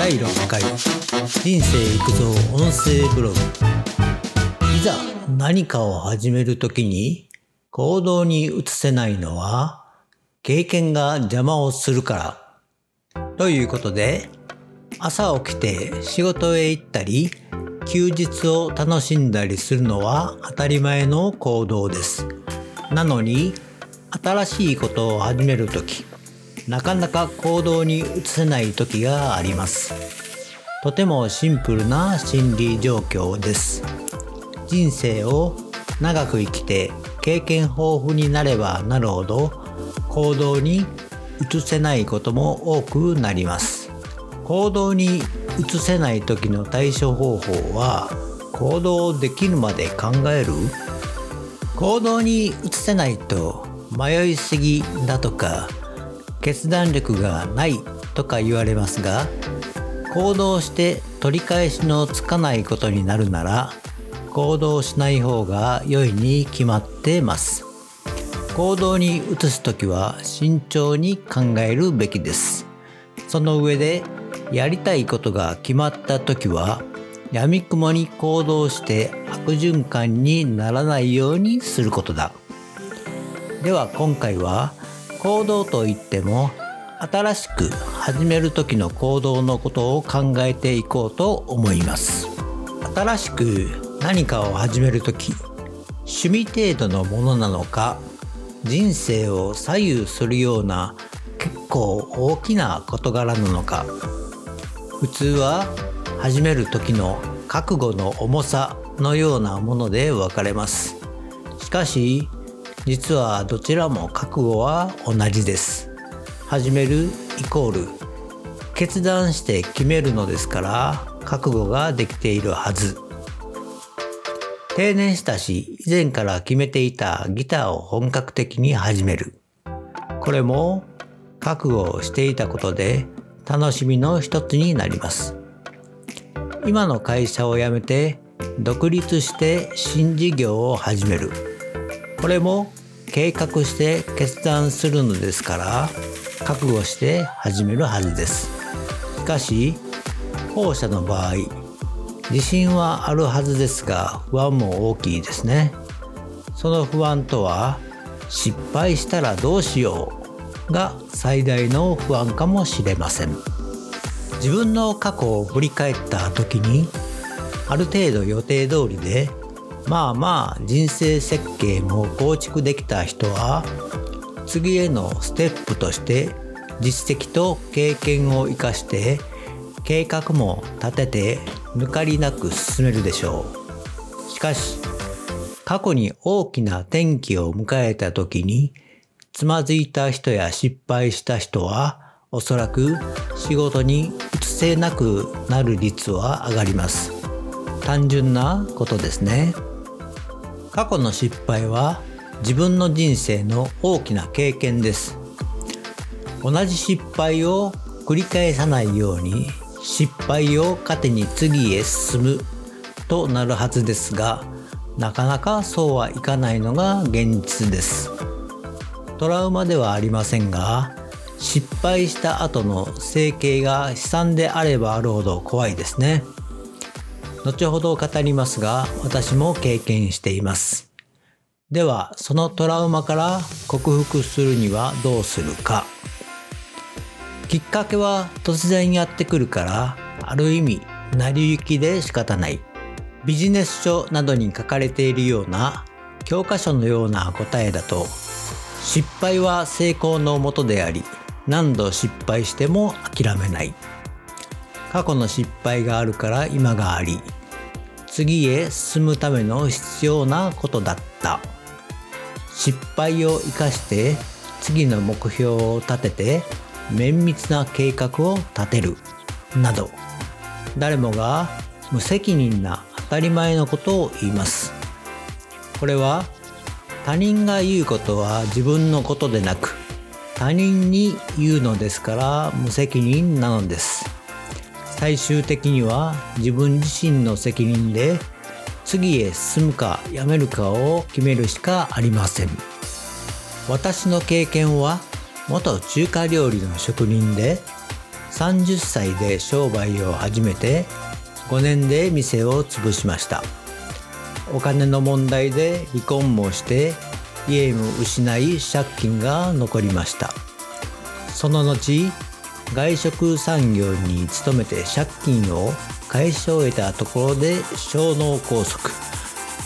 第6回人生育造音声ブログ。いざ何かを始めるときに行動に移せないのは経験が邪魔をするから。ということで朝起きて仕事へ行ったり休日を楽しんだりするのは当たり前の行動です。なのに新しいことを始めるときなかなか行動に移せない時があります。とてもシンプルな心理状況です。人生を長く生きて経験豊富になればなるほど行動に移せないことも多くなります。行動に移せない時の対処方法は行動できるまで考える？行動に移せないと迷いすぎだとか決断力がないとか言われますが行動して取り返しのつかないことになるなら行動しない方が良いに決まってます。行動に移す時は慎重に考えるべきです。その上でやりたいことが決まった時は闇雲に行動して悪循環にならないようにすることだ。では今回は行動といっても新しく始める時の行動のことを考えていこうと思います。新しく何かを始める時趣味程度のものなのか人生を左右するような結構大きな事柄なのか普通は始める時の覚悟の重さのようなもので分かれます。しかし実はどちらも覚悟は同じです。始めるイコール。決断して決めるのですから覚悟ができているはず。定年したし以前から決めていたギターを本格的に始める。これも覚悟をしていたことで楽しみの一つになります。今の会社を辞めて独立して新事業を始める。これも計画して決断するのですから覚悟して始めるはずです。しかし後者の場合自信はあるはずですが不安も大きいですね。その不安とは失敗したらどうしようが最大の不安かもしれません。自分の過去を振り返った時にある程度予定通りでまあまあ人生設計も構築できた人は次へのステップとして実績と経験を生かして計画も立てて抜かりなく進めるでしょうしかし過去に大きな転機を迎えた時につまずいた人や失敗した人はおそらく仕事に移せなくなる率は上がります単純なことですね。過去の失敗は自分の人生の大きな経験です同じ失敗を繰り返さないように失敗を糧に次へ進むとなるはずですがなかなかそうはいかないのが現実ですトラウマではありませんが失敗した後の整形が悲惨であればあるほど怖いですね。後ほど語りますが私も経験しています。ではそのトラウマから克服するにはどうするか。きっかけは突然やってくるからある意味成り行きで仕方ない。ビジネス書などに書かれているような教科書のような答えだと失敗は成功のもとであり何度失敗しても諦めない。過去の失敗があるから今があり次へ進むための必要なことだった。失敗を生かして次の目標を立てて綿密な計画を立てる。など誰もが無責任な当たり前のことを言います。これは他人が言うことは自分のことでなく他人に言うのですから無責任なのです。最終的には自分自身の責任で次へ進むかやめるかを決めるしかありません。私の経験は元中華料理の職人で30歳で商売を始めて5年で店を潰しました。お金の問題で離婚もして家も失い借金が残りました。その後外食産業に勤めて借金を返し終えたところで小脳梗塞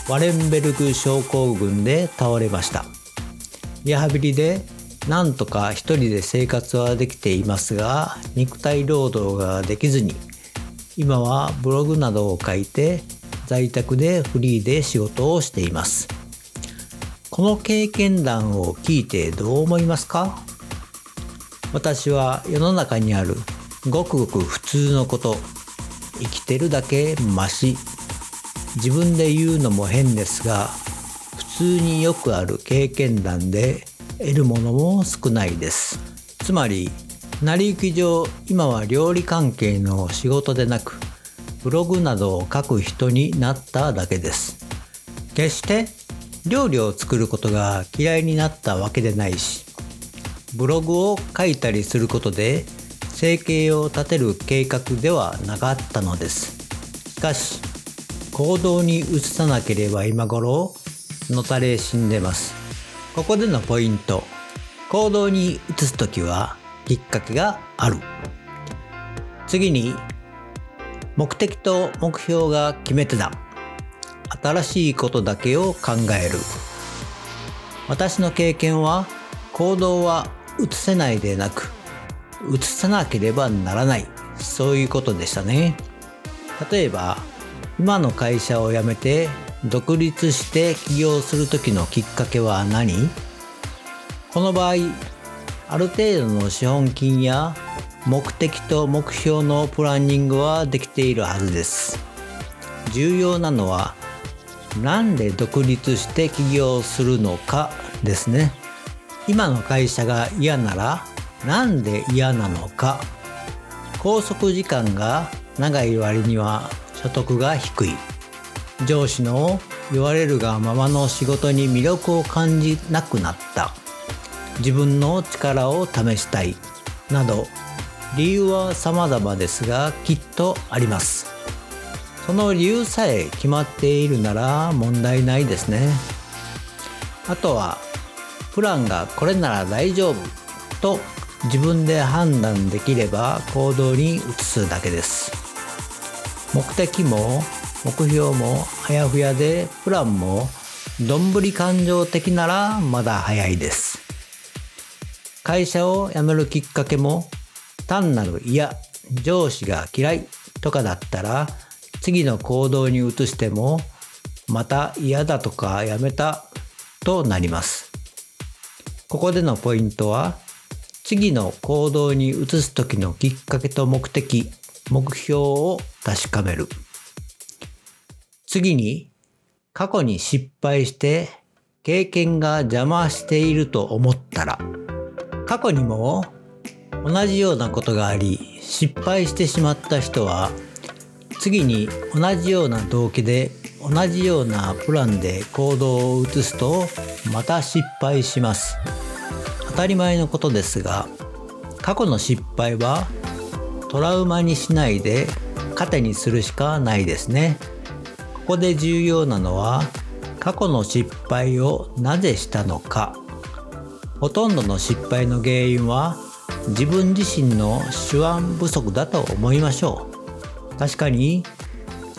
ワレンベルグ症候群で倒れました。リハビリでなんとか一人で生活はできていますが肉体労働ができずに今はブログなどを書いて在宅でフリーで仕事をしています。この経験談を聞いてどう思いますか？私は世の中にあるごくごく普通のこと生きてるだけマシ。自分で言うのも変ですが普通によくある経験談で得るものも少ないです。つまり成り行き上今は料理関係の仕事でなくブログなどを書く人になっただけです。決して料理を作ることが嫌いになったわけでないしブログを書いたりすることで生計を立てる計画ではなかったのです。しかし行動に移さなければ今頃のたれ死んでます。ここでのポイント。行動に移す時はきっかけがある。次に目的と目標が決め手だ。新しいことだけを考える。私の経験は行動は移せないでなく移さなければならない。そういうことでしたね。例えば今の会社を辞めて独立して起業する時のきっかけは何？この場合ある程度の資本金や目的と目標のプランニングはできているはずです。重要なのは何で独立して起業するのかですね。今の会社が嫌ならなんで嫌なのか。拘束時間が長い割には所得が低い。上司の言われるがままの仕事に魅力を感じなくなった。自分の力を試したい。など理由は様々ですがきっとあります。その理由さえ決まっているなら問題ないですね。あとはプランがこれなら大丈夫と自分で判断できれば行動に移すだけです。目的も目標もあやふやでプランもどんぶり感情的ならまだ早いです。会社を辞めるきっかけも単なる嫌上司が嫌いとかだったら次の行動に移してもまた嫌だとかやめたとなります。ここでのポイントは次の行動に移す時のきっかけと目的目標を確かめる。次に過去に失敗して経験が邪魔していると思ったら過去にも同じようなことがあり失敗してしまった人は次に同じような動機で同じようなプランで行動を移すとまた失敗します。たり前のことですが過去の失敗はトラウマにしないで糧にするしかないですね。ここで重要なのは過去の失敗をなぜしたのか。ほとんどの失敗の原因は自分自身の手腕不足だと思いましょう。確かに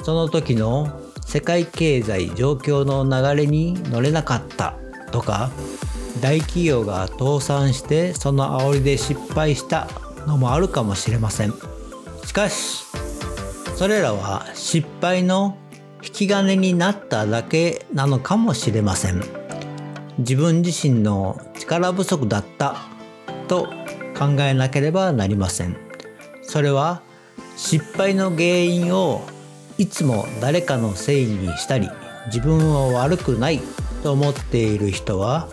その時の世界経済状況の流れに乗れなかったとか大企業が倒産してその煽りで失敗したのもあるかもしれません。しかしそれらは失敗の引き金になっただけなのかもしれません。自分自身の力不足だったと考えなければなりません。それは失敗の原因をいつも誰かのせいにしたり自分は悪くないと思っている人は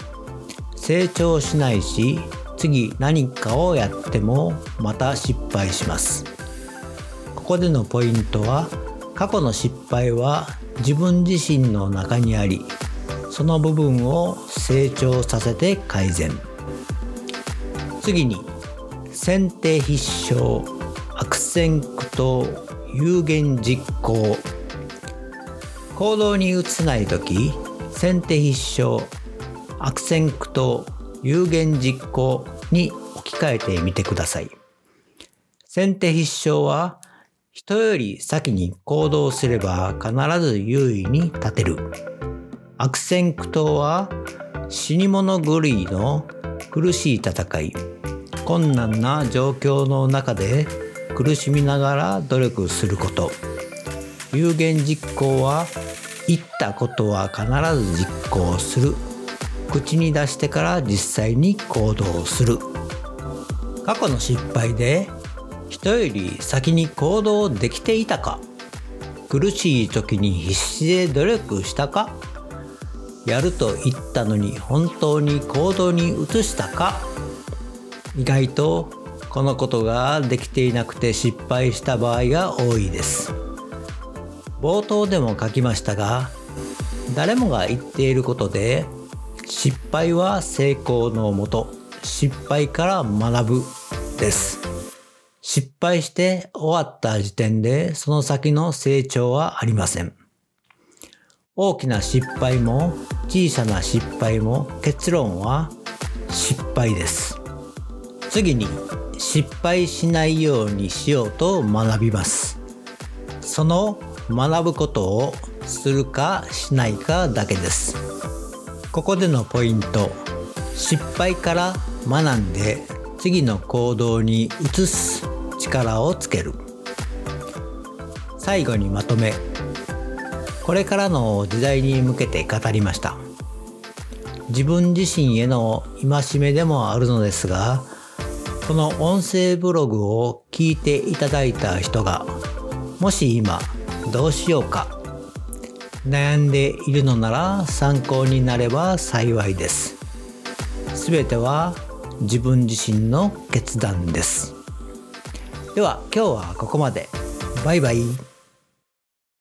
成長しないし次何かをやってもまた失敗します。ここでのポイントは過去の失敗は自分自身の中にありその部分を成長させて改善。次に先手必勝悪戦苦闘有言実行。行動に移せない時先手必勝悪戦苦闘有言実行に置き換えてみてください。先手必勝は人より先に行動すれば必ず優位に立てる。悪戦苦闘は死に物狂いの苦しい戦い。困難な状況の中で苦しみながら努力すること。有言実行は言ったことは必ず実行する。口に出してから実際に行動する。過去の失敗で人より先に行動できていたか。苦しい時に必死で努力したか。やると言ったのに本当に行動に移したか。意外とこのことができていなくて失敗した場合が多いです。冒頭でも書きましたが誰もが言っていることで失敗は成功のもと失敗から学ぶです。失敗して終わった時点でその先の成長はありません。大きな失敗も小さな失敗も結論は失敗です。次に失敗しないようにしようと学びます。その学ぶことをするかしないかだけです。ここでのポイント。失敗から学んで次の行動に移す力をつける。最後にまとめ。これからの時代に向けて語りました。自分自身への戒めでもあるのですがこの音声ブログを聞いていただいた人がもし今どうしようか悩んでいるのなら参考になれば幸いです。全ては自分自身の決断です。では今日はここまで。バイバイ。